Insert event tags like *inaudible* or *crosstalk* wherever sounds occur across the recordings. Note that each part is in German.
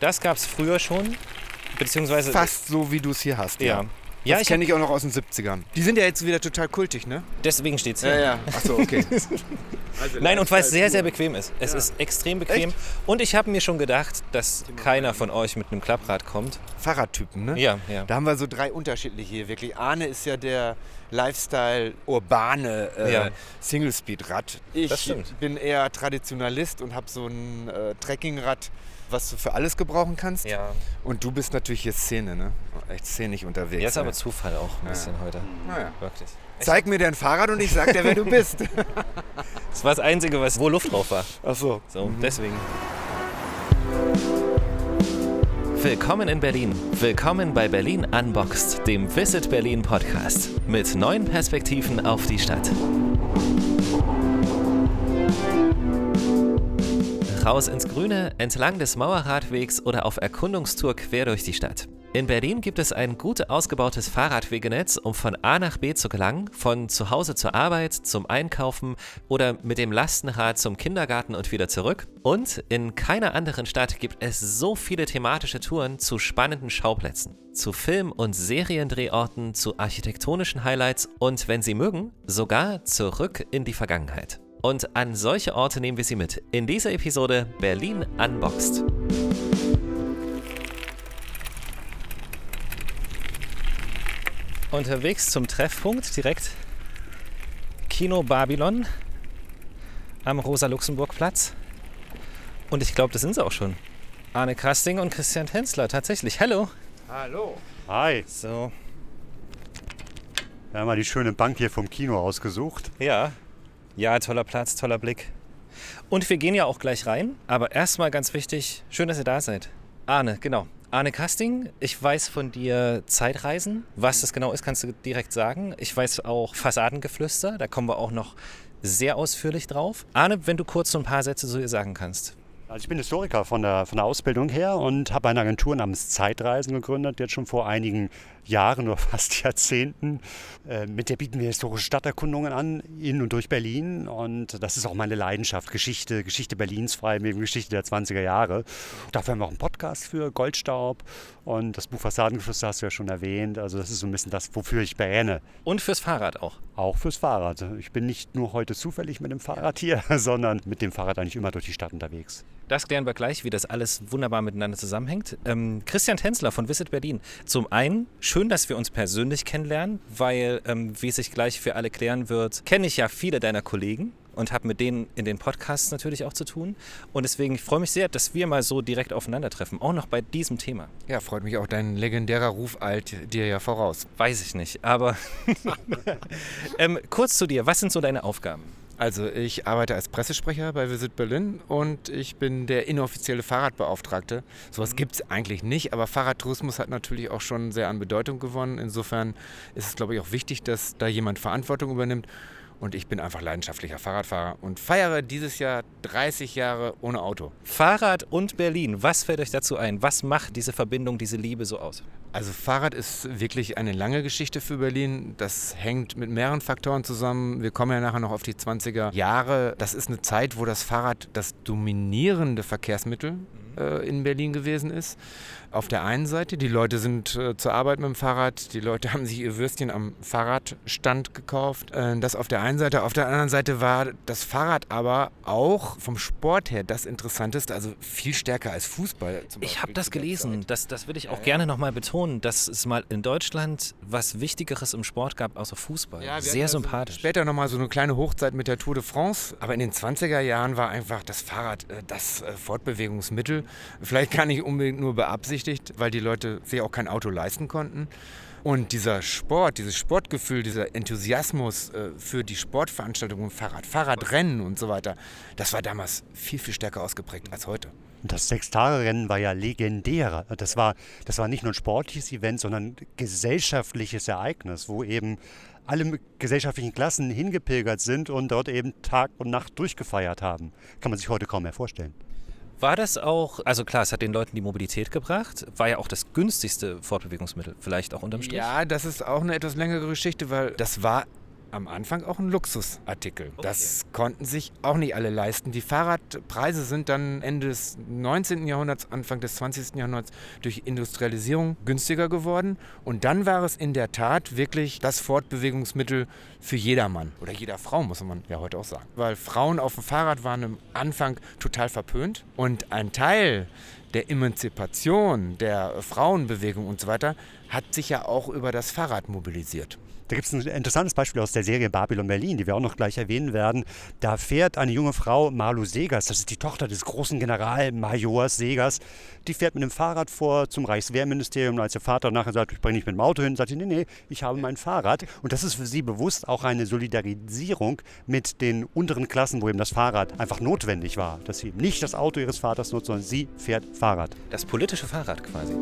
Das gab es früher schon, beziehungsweise... Fast so, wie du es hier hast. Ja. Ja, Ja, das ich kenne ich auch noch aus den 70ern. Die sind ja jetzt wieder total kultig, ne? deswegen steht es hier. ja. Achso, okay. *laughs* Nein, und weil es sehr, sehr bequem ist. Es ist extrem bequem. Und ich habe mir schon gedacht, dass keiner von euch mit einem Klapprad kommt. Fahrradtypen, ne? Ja, ja. Da haben wir so drei unterschiedliche hier. Wirklich, Arne ist ja der Lifestyle urbane äh, Ja. Single-Speed-Rad. Ich Das stimmt. bin eher Traditionalist und habe so ein äh, Trekkingrad, was du für alles gebrauchen kannst. Ja. Und du bist natürlich hier Szene, ne? Echt szenig unterwegs. Jetzt aber ne? Zufall auch ein bisschen heute. Naja. Wirklich. Zeig mir dein Fahrrad und ich sag dir, wer du bist. *laughs* *laughs* Das war das Einzige, was, wo Luft drauf war. Achso. So, deswegen. Willkommen in Berlin. Willkommen bei Berlin Unboxed, dem Visit Berlin Podcast. Mit neuen Perspektiven auf die Stadt. Raus ins Grüne, entlang des Mauerradwegs oder auf Erkundungstour quer durch die Stadt. In Berlin gibt es ein gut ausgebautes Fahrradwegenetz, um von A nach B zu gelangen, von zu Hause zur Arbeit, zum Einkaufen oder mit dem Lastenrad zum Kindergarten und wieder zurück. Und in keiner anderen Stadt gibt es so viele thematische Touren zu spannenden Schauplätzen, zu Film- und Seriendrehorten, zu architektonischen Highlights und, wenn Sie mögen, sogar zurück in die Vergangenheit. Und an solche Orte nehmen wir Sie mit in dieser Episode Berlin Unboxed. Unterwegs zum Treffpunkt direkt Kino Babylon am Rosa-Luxemburg-Platz. Und ich glaube, das sind sie auch schon. Arne Kasting und Christian Tänzler, tatsächlich. Hallo. Hallo. Hi, So, wir haben mal die schöne Bank hier vom Kino ausgesucht. ja. Ja, toller Platz, toller Blick. Und wir gehen ja auch gleich rein. Aber erstmal ganz wichtig, schön, dass ihr da seid. Arne, genau. Arne Kasting, ich weiß von dir Zeitreisen. Was das genau ist, kannst du direkt sagen. Ich weiß auch Fassadengeflüster, da kommen wir auch noch sehr ausführlich drauf. Arne, wenn du kurz so ein paar Sätze zu dir sagen kannst. Also ich bin Historiker von der, von der Ausbildung her und habe eine Agentur namens Zeitreisen gegründet, jetzt schon vor einigen Jahren oder *laughs* fast Jahrzehnten. Äh, mit der bieten wir historische Stadterkundungen an, in und durch Berlin. Und das ist auch meine Leidenschaft, Geschichte, Geschichte Berlins, vor allem eben Geschichte der 20er Jahre. Dafür haben wir auch einen Podcast für Goldstaub und das Buch Fassadengeflüster hast du ja schon erwähnt. Also das ist so ein bisschen das, wofür ich brenne. Und fürs Fahrrad auch. Auch fürs Fahrrad. Ich bin nicht nur heute zufällig mit dem Fahrrad hier, *laughs* sondern mit dem Fahrrad eigentlich immer durch die Stadt unterwegs. Das klären wir gleich, wie das alles wunderbar miteinander zusammenhängt. Ähm, Christian Tänzler von Visit Berlin. Zum einen, schön, dass wir uns persönlich kennenlernen, weil, ähm, wie sich gleich für alle klären wird, kenne ich ja viele deiner Kollegen und habe mit denen in den Podcasts natürlich auch zu tun. Und deswegen ich freue mich sehr, dass wir mal so direkt aufeinandertreffen, auch noch bei diesem Thema. Ja, freut mich auch. Dein legendärer Ruf eilt dir ja voraus. Weiß ich nicht, aber *laughs* ähm, kurz zu dir, was sind so deine Aufgaben? Also ich arbeite als Pressesprecher bei Visit Berlin und ich bin der inoffizielle Fahrradbeauftragte. Sowas gibt es eigentlich nicht, aber Fahrradtourismus hat natürlich auch schon sehr an Bedeutung gewonnen. Insofern ist es, glaube ich, auch wichtig, dass da jemand Verantwortung übernimmt. Und ich bin einfach leidenschaftlicher Fahrradfahrer und feiere dieses Jahr 30 Jahre ohne Auto. Fahrrad und Berlin, was fällt euch dazu ein? Was macht diese Verbindung, diese Liebe so aus? Also Fahrrad ist wirklich eine lange Geschichte für Berlin. Das hängt mit mehreren Faktoren zusammen. Wir kommen ja nachher noch auf die 20er Jahre. Das ist eine Zeit, wo das Fahrrad das dominierende Verkehrsmittel äh, in Berlin gewesen ist. Auf der einen Seite, die Leute sind äh, zur Arbeit mit dem Fahrrad, die Leute *laughs* haben sich ihr Würstchen am Fahrradstand gekauft. Äh, das auf der einen Seite. Auf der anderen Seite war das Fahrrad aber auch vom Sport her das Interessanteste, also viel stärker als Fußball. zum Ich habe das gelesen. Zeit. Das, das will ich auch gerne nochmal betonen, dass es mal in Deutschland was Wichtigeres im Sport gab, außer Fußball. Ja, Sehr also sympathisch. Später nochmal so eine kleine Hochzeit mit der Tour de France. Aber in den 20er Jahren war einfach das Fahrrad äh, das äh, Fortbewegungsmittel. Vielleicht gar nicht unbedingt nur beabsichtigt, weil die Leute sich auch kein Auto leisten konnten. Und dieser Sport, dieses Sportgefühl, dieser Enthusiasmus äh, für die Sportveranstaltungen, Fahrrad, Fahrradrennen und so weiter, das war damals viel, viel stärker ausgeprägt als heute. Das Sechstagerennen war ja legendär. Das war, das war nicht nur ein sportliches Event, sondern ein gesellschaftliches Ereignis, wo eben alle gesellschaftlichen Klassen hingepilgert sind und dort eben Tag und Nacht durchgefeiert haben. Kann man sich heute kaum mehr vorstellen. War das auch, also klar, es hat den Leuten die Mobilität gebracht, war ja auch das günstigste Fortbewegungsmittel, vielleicht auch unterm Strich. Ja, das ist auch eine etwas längere Geschichte, weil das war am Anfang auch ein Luxusartikel. Okay. Das konnten sich auch nicht alle leisten. Die Fahrradpreise sind dann Ende des 19. Jahrhunderts, Anfang des 20. Jahrhunderts durch Industrialisierung günstiger geworden. Und dann war es in der Tat wirklich das Fortbewegungsmittel für jedermann oder jeder Frau, muss man ja heute auch sagen. Weil Frauen auf dem Fahrrad waren am Anfang total verpönt und ein Teil der Emanzipation, der Frauenbewegung und so weiter, hat sich ja auch über das Fahrrad mobilisiert. Da gibt es ein interessantes Beispiel aus der Serie Babylon Berlin, die wir auch noch gleich erwähnen werden. Da fährt eine junge Frau, Marlu Segers, das ist die Tochter des großen Generalmajors Segers, die fährt mit dem Fahrrad vor zum Reichswehrministerium. Und als ihr Vater nachher sagt, ich bringe dich mit dem Auto hin, sagt sie, nee, nee, ich habe mein Fahrrad. Und das ist für sie bewusst auch eine Solidarisierung mit den unteren Klassen, wo eben das Fahrrad einfach notwendig war. Dass sie nicht das Auto ihres Vaters nutzt, sondern sie fährt Fahrrad. Das politische Fahrrad quasi.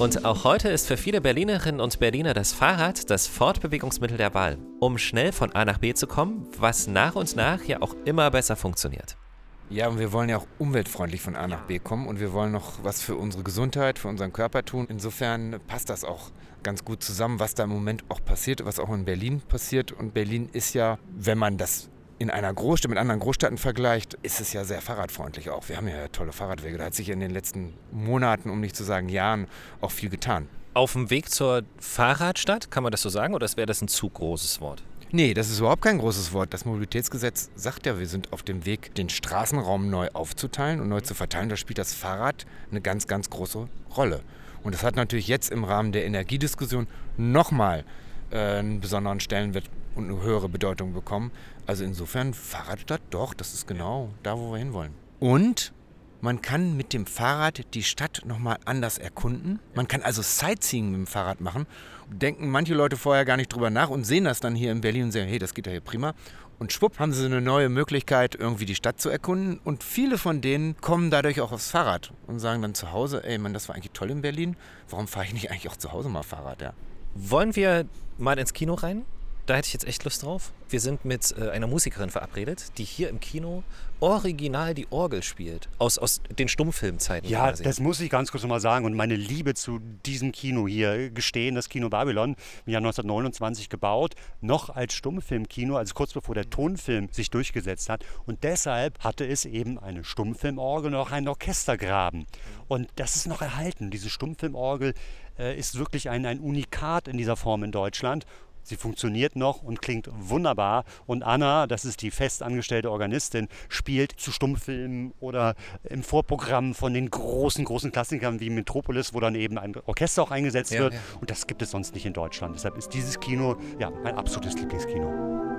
Und auch heute ist für viele Berlinerinnen und Berliner das Fahrrad das Fortbewegungsmittel der Wahl, um schnell von A nach B zu kommen, was nach und nach ja auch immer besser funktioniert. Ja, und wir wollen ja auch umweltfreundlich von A nach B kommen und wir wollen noch was für unsere Gesundheit, für unseren Körper tun. Insofern passt das auch ganz gut zusammen, was da im Moment auch passiert, was auch in Berlin passiert. Und Berlin ist ja, wenn man das in einer Großstadt mit anderen Großstädten vergleicht, ist es ja sehr fahrradfreundlich auch. Wir haben ja tolle Fahrradwege. Da hat sich in den letzten Monaten, um nicht zu sagen Jahren, auch viel getan. Auf dem Weg zur Fahrradstadt, kann man das so sagen, oder wäre das ein zu großes Wort? Nee, das ist überhaupt kein großes Wort. Das Mobilitätsgesetz sagt ja, wir sind auf dem Weg, den Straßenraum neu aufzuteilen und neu zu verteilen. Da spielt das Fahrrad eine ganz, ganz große Rolle. Und das hat natürlich jetzt im Rahmen der Energiediskussion nochmal äh, einen besonderen Stellenwert und eine höhere Bedeutung bekommen. Also insofern Fahrradstadt, doch, das ist genau da, wo wir hinwollen. Und man kann mit dem Fahrrad die Stadt nochmal anders erkunden. Man kann also Sightseeing mit dem Fahrrad machen. Denken manche Leute vorher gar nicht drüber nach und sehen das dann hier in Berlin und sagen, hey, das geht ja hier prima. Und schwupp haben sie eine neue Möglichkeit, irgendwie die Stadt zu erkunden. Und viele von denen kommen dadurch auch aufs Fahrrad und sagen dann zu Hause, ey, man, das war eigentlich toll in Berlin. Warum fahre ich nicht eigentlich auch zu Hause mal Fahrrad? Ja. Wollen wir mal ins Kino rein? Da hätte ich jetzt echt Lust drauf. Wir sind mit äh, einer Musikerin verabredet, die hier im Kino original die Orgel spielt. Aus, aus den Stummfilmzeiten. Ja, quasi. das muss ich ganz kurz nochmal sagen und meine Liebe zu diesem Kino hier gestehen. Das Kino Babylon, im Jahr 1929 gebaut, noch als Stummfilmkino, also kurz bevor der Tonfilm sich durchgesetzt hat. Und deshalb hatte es eben eine Stummfilmorgel und auch einen Orchestergraben. Und das ist noch erhalten. Diese Stummfilmorgel äh, ist wirklich ein, ein Unikat in dieser Form in Deutschland. Sie funktioniert noch und klingt wunderbar. Und Anna, das ist die festangestellte Organistin, spielt zu Stummfilmen oder im Vorprogramm von den großen, großen Klassikern wie Metropolis, wo dann eben ein Orchester auch eingesetzt ja, wird. Ja. Und das gibt es sonst nicht in Deutschland. Deshalb ist dieses Kino ja mein absolutes Lieblingskino.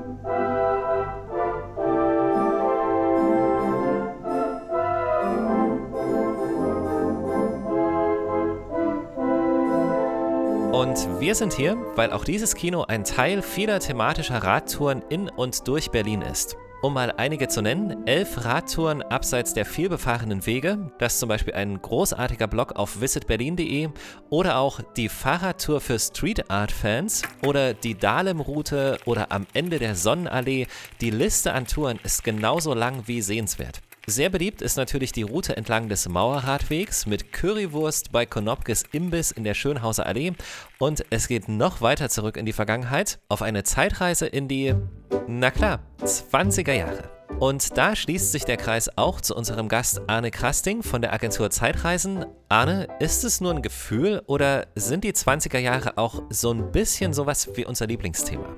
Und wir sind hier, weil auch dieses Kino ein Teil vieler thematischer Radtouren in und durch Berlin ist. Um mal einige zu nennen, elf Radtouren abseits der vielbefahrenen Wege, das ist zum Beispiel ein großartiger Blog auf visitberlin.de oder auch die Fahrradtour für Street Art Fans oder die Dahlem-Route oder am Ende der Sonnenallee. Die Liste an Touren ist genauso lang wie sehenswert. Sehr beliebt ist natürlich die Route entlang des Mauerradwegs mit Currywurst bei Konopkes Imbiss in der Schönhauser Allee. Und es geht noch weiter zurück in die Vergangenheit auf eine Zeitreise in die, na klar, 20er Jahre. Und da schließt sich der Kreis auch zu unserem Gast Arne Krasting von der Agentur Zeitreisen. Arne, ist es nur ein Gefühl oder sind die 20er Jahre auch so ein bisschen sowas wie unser Lieblingsthema?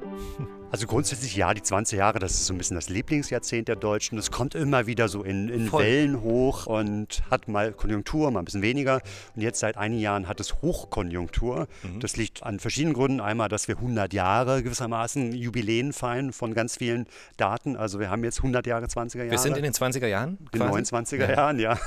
Also grundsätzlich ja, die 20 Jahre, das ist so ein bisschen das Lieblingsjahrzehnt der Deutschen. Das kommt immer wieder so in, in Wellen hoch und hat mal Konjunktur, mal ein bisschen weniger. Und jetzt seit einigen Jahren hat es Hochkonjunktur. Mhm. Das liegt an verschiedenen Gründen. Einmal, dass wir 100 Jahre gewissermaßen Jubiläen feiern von ganz vielen Daten. Also wir haben jetzt 100 Jahre 20er Jahre. Wir sind in den 20er Jahren? In den 29er ja. Jahren, ja.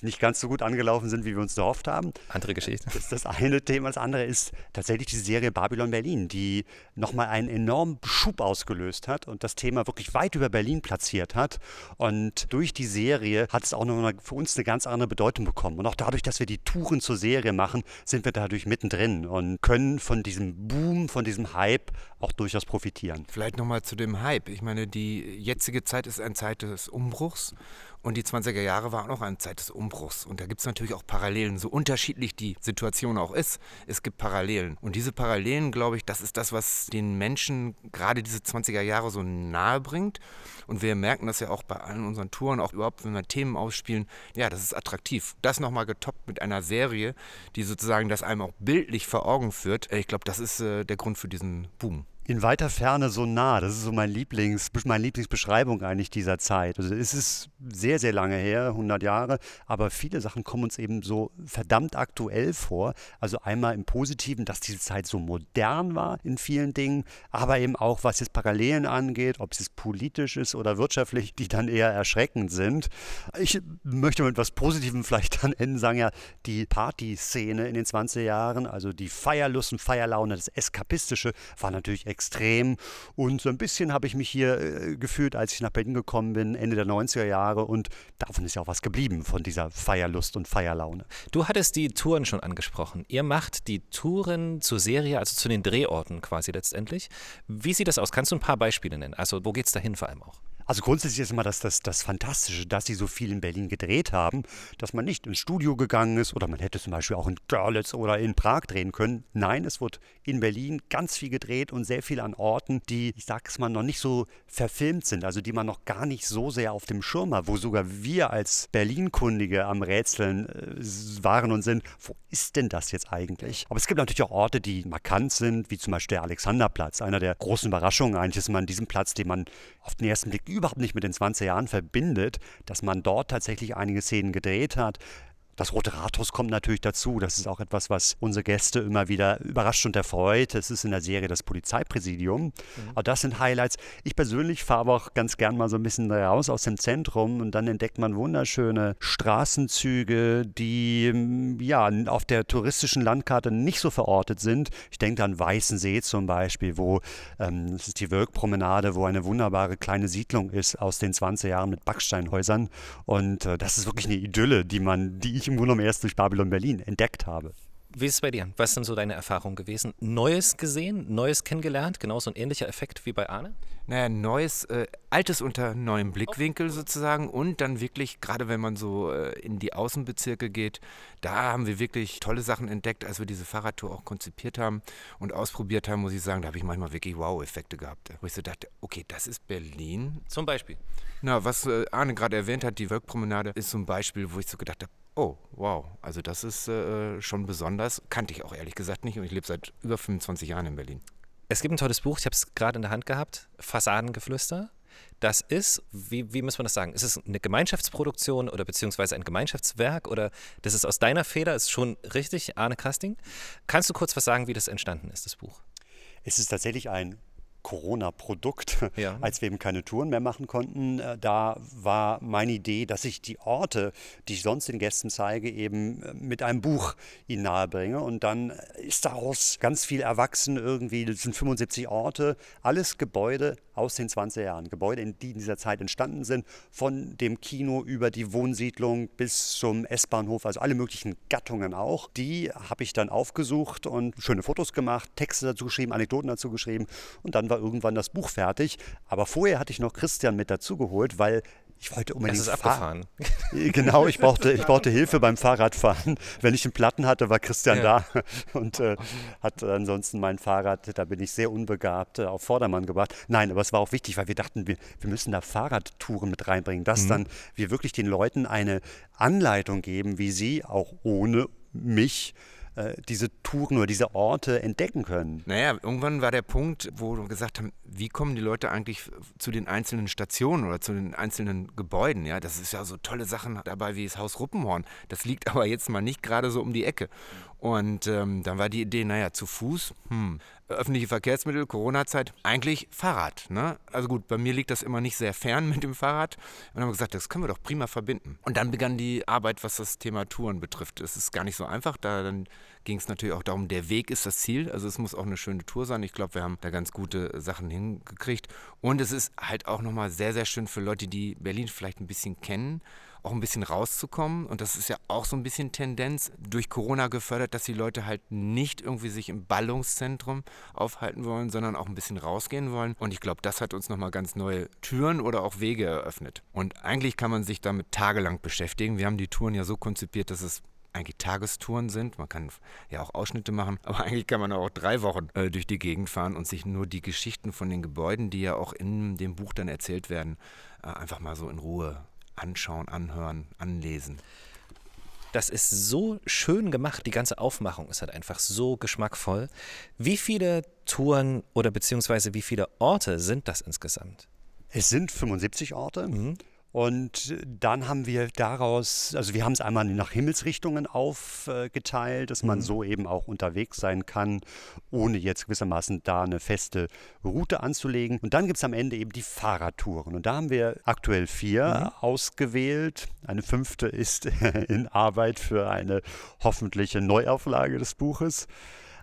Die nicht ganz so gut angelaufen sind, wie wir uns erhofft haben. Andere Geschichte. Das ist das eine Thema. Das andere ist tatsächlich die Serie Babylon Berlin, die nochmal einen enormen Schub Schub ausgelöst hat und das Thema wirklich weit über Berlin platziert hat. Und durch die Serie hat es auch noch für uns eine ganz andere Bedeutung bekommen. Und auch dadurch, dass wir die Touren zur Serie machen, sind wir dadurch mittendrin und können von diesem Boom, von diesem Hype auch durchaus profitieren. Vielleicht nochmal zu dem Hype. Ich meine, die jetzige Zeit ist eine Zeit des Umbruchs Und die 20er Jahre waren auch eine Zeit des Umbruchs. Und da gibt es natürlich auch Parallelen, so unterschiedlich die Situation auch ist. Es gibt Parallelen. Und diese Parallelen, glaube ich, das ist das, was den Menschen gerade diese 20er Jahre so nahe bringt. Und wir merken das ja auch bei allen unseren Touren, auch überhaupt, wenn wir Themen ausspielen. Ja, das ist attraktiv. Das nochmal getoppt mit einer Serie, die sozusagen das einem auch bildlich vor Augen führt. Ich glaube, das ist äh, der Grund für diesen Boom in weiter Ferne so nah. Das ist so mein Lieblings, meine Lieblingsbeschreibung eigentlich dieser Zeit. Also es ist sehr, sehr lange her, 100 Jahre, aber viele Sachen kommen uns eben so verdammt aktuell vor. Also einmal im Positiven, dass diese Zeit so modern war in vielen Dingen, aber eben auch, was jetzt Parallelen angeht, ob es politisch ist oder wirtschaftlich, die dann eher erschreckend sind. Ich möchte mit etwas Positivem vielleicht dann enden, sagen ja, die Partyszene in den 20er Jahren, also die Feierlust und Feierlaune, das Eskapistische, war natürlich extrem extrem. Und so ein bisschen habe ich mich hier äh, gefühlt, als ich nach Berlin gekommen bin, Ende der 90er Jahre. Und davon ist ja auch was geblieben, von dieser Feierlust und Feierlaune. Du hattest die Touren schon angesprochen. Ihr macht die Touren zur Serie, also zu den Drehorten quasi letztendlich. Wie sieht das aus? Kannst du ein paar Beispiele nennen? Also wo geht es dahin vor allem auch? Also grundsätzlich ist immer das, das, das Fantastische, dass sie so viel in Berlin gedreht haben, dass man nicht ins Studio gegangen ist oder man hätte zum Beispiel auch in Görlitz oder in Prag drehen können. Nein, es wird in Berlin ganz viel gedreht und sehr viel an Orten, die, ich sag's mal, noch nicht so verfilmt sind, also die man noch gar nicht so sehr auf dem Schirm hat, wo sogar wir als Berlin-Kundige am Rätseln äh, waren und sind, wo ist denn das jetzt eigentlich? Aber es gibt natürlich auch Orte, die markant sind, wie zum Beispiel der Alexanderplatz. Einer der großen Überraschungen eigentlich ist man an diesem Platz, den man auf den ersten Blick überhaupt nicht mit den 20 Jahren verbindet, dass man dort tatsächlich einige Szenen gedreht hat. Das Rote Rathaus kommt natürlich dazu. Das ist auch etwas, was unsere Gäste immer wieder überrascht und erfreut. Es ist in der Serie das Polizeipräsidium. Mhm. Aber das sind Highlights. Ich persönlich fahre aber auch ganz gern mal so ein bisschen raus aus dem Zentrum und dann entdeckt man wunderschöne Straßenzüge, die mm, ja auf der touristischen Landkarte nicht so verortet sind. Ich denke an Weißensee zum Beispiel, wo ähm, das ist die Wirkpromenade, wo eine wunderbare kleine Siedlung ist aus den 20 Jahren mit Backsteinhäusern. Und äh, das ist wirklich eine Idylle, die man, die ich im Grunde genommen erst durch Babylon Berlin entdeckt habe. Wie ist es bei dir? Was sind so deine Erfahrungen gewesen? Neues gesehen, Neues kennengelernt? Genauso ein ähnlicher Effekt wie bei Arne? Naja, Neues, äh, Altes unter neuem Blickwinkel sozusagen und dann wirklich, gerade wenn man so äh, in die Außenbezirke geht, da haben wir wirklich tolle Sachen entdeckt, als wir diese Fahrradtour auch konzipiert haben und ausprobiert haben, muss ich sagen, da habe ich manchmal wirklich Wow-Effekte gehabt. Wo ich so dachte, okay, das ist Berlin. Zum Beispiel? Na, was äh, Arne gerade erwähnt hat, die Wirkpromenade, ist so ein Beispiel, wo ich so gedacht habe, Oh, wow. Also das ist äh, schon besonders. Kannte ich auch ehrlich gesagt nicht und ich lebe seit über 25 Jahren in Berlin. Es gibt ein tolles Buch, ich habe es gerade in der Hand gehabt, Fassadengeflüster. Das ist, wie, wie muss man das sagen? Ist es eine Gemeinschaftsproduktion oder beziehungsweise ein Gemeinschaftswerk oder das ist aus deiner Feder, ist schon richtig, Arne Kasting. Kannst du kurz was sagen, wie das entstanden ist, das Buch? Es ist tatsächlich ein Corona-Produkt, *laughs* ja. als wir eben keine Touren mehr machen konnten. Äh, da war meine Idee, dass ich die Orte, die ich sonst den Gästen zeige, eben äh, mit einem Buch ihnen nahebringe. Und dann ist daraus ganz viel erwachsen irgendwie. Das sind 75 Orte, alles Gebäude aus den 20er Jahren. Gebäude, die in dieser Zeit entstanden sind, von dem Kino über die Wohnsiedlung bis zum S-Bahnhof, also alle möglichen Gattungen auch. Die habe ich dann aufgesucht und schöne Fotos gemacht, Texte dazu geschrieben, Anekdoten dazu geschrieben und dann war irgendwann das Buch fertig. Aber vorher hatte ich noch Christian mit dazugeholt, weil ich wollte unbedingt. Das ist abgefahren. *laughs* genau, ich brauchte, ich *laughs* brauchte Hilfe beim Fahrradfahren. Wenn ich einen Platten hatte, war Christian ja. da *laughs* und äh, hat ansonsten mein Fahrrad, da bin ich sehr unbegabt, äh, auf Vordermann gebracht. Nein, aber es war auch wichtig, weil wir dachten, wir, wir müssen da Fahrradtouren mit reinbringen, dass mhm. dann wir wirklich den Leuten eine Anleitung geben, wie sie auch ohne mich äh, diese Touren oder diese Orte entdecken können. Naja, irgendwann war der Punkt, wo wir gesagt haben, wie kommen die Leute eigentlich zu den einzelnen Stationen oder zu den einzelnen Gebäuden? Ja, das ist ja so tolle Sachen dabei wie das Haus Ruppenhorn. Das liegt *laughs* aber jetzt mal nicht gerade so um die Ecke. Und ähm, dann war die Idee, naja, zu Fuß, hm, öffentliche Verkehrsmittel, Corona-Zeit, eigentlich Fahrrad. Ne? Also gut, bei mir liegt das immer nicht sehr fern mit dem Fahrrad. Und dann haben wir gesagt, das können wir doch prima verbinden. Und dann begann die Arbeit, was das Thema Touren betrifft. Es ist gar nicht so einfach. Da dann ging es natürlich auch darum, der Weg ist das Ziel. Also es muss auch eine schöne Tour sein. Ich glaube, wir haben da ganz gute Sachen hingekriegt. Und es ist halt auch nochmal sehr, sehr schön für Leute, die Berlin vielleicht ein bisschen kennen auch ein bisschen rauszukommen. Und das ist ja auch so ein bisschen Tendenz durch Corona gefördert, dass die Leute halt nicht irgendwie sich im Ballungszentrum aufhalten wollen, sondern auch ein bisschen rausgehen wollen. Und ich glaube, das hat uns nochmal ganz neue Türen oder auch Wege eröffnet. Und eigentlich kann man sich damit tagelang beschäftigen. Wir haben die Touren ja so konzipiert, dass es eigentlich Tagestouren sind. Man kann ja auch Ausschnitte machen, aber eigentlich kann man auch drei Wochen äh, durch die Gegend fahren und sich nur die Geschichten von den Gebäuden, die ja auch in dem Buch dann erzählt werden, äh, einfach mal so in Ruhe anschauen, anhören, anlesen. Das ist so schön gemacht, die ganze Aufmachung ist halt einfach so geschmackvoll. Wie viele Touren oder beziehungsweise wie viele Orte sind das insgesamt? Es sind 75 Orte. Mhm. Und dann haben wir daraus, also wir haben es einmal nach Himmelsrichtungen aufgeteilt, dass man mhm. so eben auch unterwegs sein kann, ohne jetzt gewissermaßen da eine feste Route anzulegen. Und dann gibt es am Ende eben die Fahrradtouren. Und da haben wir aktuell vier mhm. ausgewählt. Eine fünfte ist *laughs* in Arbeit für eine hoffentliche Neuauflage des Buches.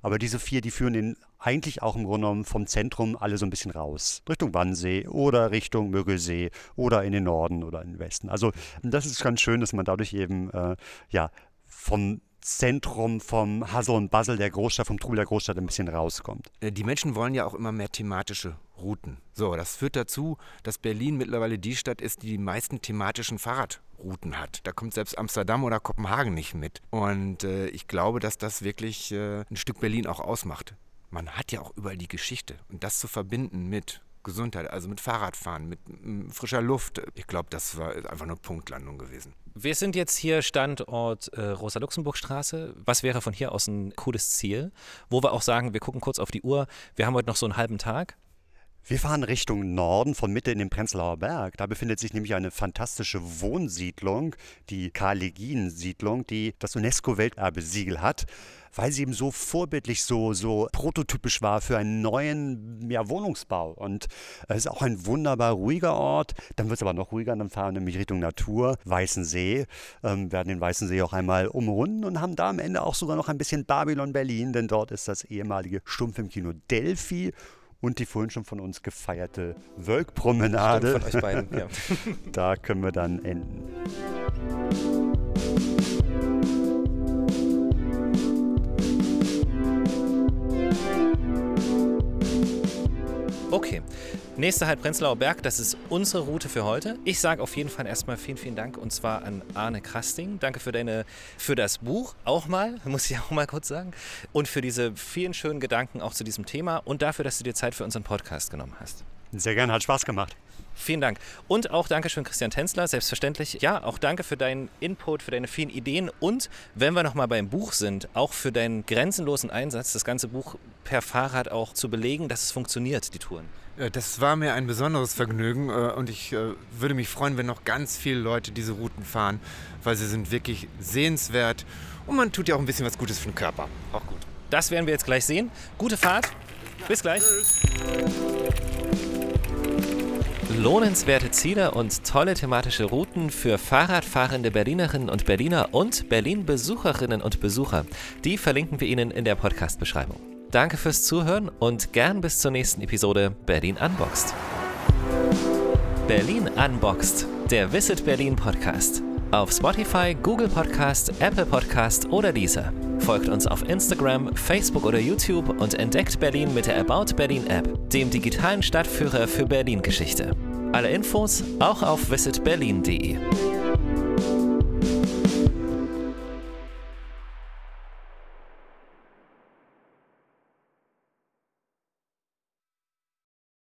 Aber diese vier, die führen in eigentlich auch im Grunde genommen vom Zentrum alle so ein bisschen raus. Richtung Wannsee oder Richtung Müggelsee oder in den Norden oder in den Westen. Also das ist ganz schön, dass man dadurch eben äh, ja vom Zentrum vom Hassel und Basel der Großstadt, vom Trubel der Großstadt ein bisschen rauskommt. Äh, die Menschen wollen ja auch immer mehr thematische Routen. So, das führt dazu, dass Berlin mittlerweile die Stadt ist, die die meisten thematischen Fahrradrouten hat. Da kommt selbst Amsterdam oder Kopenhagen nicht mit. Und äh, ich glaube, dass das wirklich äh, ein Stück Berlin auch ausmacht man hat ja auch überall die Geschichte. Und das zu verbinden mit Gesundheit, also mit Fahrradfahren, mit frischer Luft, ich glaube, das war einfach eine Punktlandung gewesen. Wir sind jetzt hier Standort äh, Rosa-Luxemburg-Straße. Was wäre von hier aus ein cooles Ziel, wo wir auch sagen, wir gucken kurz auf die Uhr, wir haben heute noch so einen halben Tag. Wir fahren Richtung Norden von Mitte in den Prenzlauer Berg. Da befindet sich nämlich eine fantastische Wohnsiedlung, die Karl-Legien-Siedlung, die das UNESCO-Welterbe-Siegel hat, weil sie eben so vorbildlich, so, so prototypisch war für einen neuen ja, Wohnungsbau. Und es ist auch ein wunderbar ruhiger Ort. Dann wird es aber noch ruhiger, dann fahren wir nämlich Richtung Natur, Weißen See, ähm, werden den Weißen See auch einmal umrunden und haben da am Ende auch sogar noch ein bisschen Babylon Berlin, denn dort ist das ehemalige Stummfilmkino Delphi und die vorhin schon von uns gefeierte Wölkpromenade. Von euch beiden, ja. *laughs* da können wir dann enden. Okay, nächster halt Prenzlauer Berg, das ist unsere Route für heute. Ich sage auf jeden Fall erstmal vielen, vielen Dank und zwar an Arne Krasting. Danke für deine, für das Buch auch mal, *laughs* muss ich auch mal kurz sagen. Und für diese vielen schönen Gedanken auch zu diesem Thema und dafür, dass du dir Zeit für unseren Podcast genommen hast. Sehr gerne, hat Spaß gemacht. Vielen Dank. Und auch Dankeschön, Christian Tänzler, selbstverständlich. Ja, auch danke für deinen Input, für deine vielen Ideen und, wenn wir nochmal beim Buch sind, auch für deinen grenzenlosen Einsatz, das ganze Buch per Fahrrad auch zu belegen, dass es funktioniert, die Touren. Das war mir ein besonderes Vergnügen äh, und ich äh, würde mich freuen, wenn noch ganz viele Leute diese Routen fahren, weil sie sind wirklich sehenswert und man tut ja auch ein bisschen was Gutes für den Körper. Auch gut. Das werden wir jetzt gleich sehen. Gute Fahrt. Bis gleich. Tschüss. Lohnenswerte Ziele und tolle thematische Routen für Fahrradfahrende Berlinerinnen und Berliner und Berlin-Besucherinnen und Besucher. Die verlinken wir Ihnen in der Podcast-Beschreibung. Danke fürs Zuhören und gern bis zur nächsten Episode Berlin Unboxed. Berlin Unboxed, der Visit Berlin Podcast. Auf Spotify, Google Podcast, Apple Podcast oder dieser. Folgt uns auf Instagram, Facebook oder YouTube und entdeckt Berlin mit der About Berlin App, dem digitalen Stadtführer für Berlin-Geschichte. Alle Infos auch auf visitberlin.de.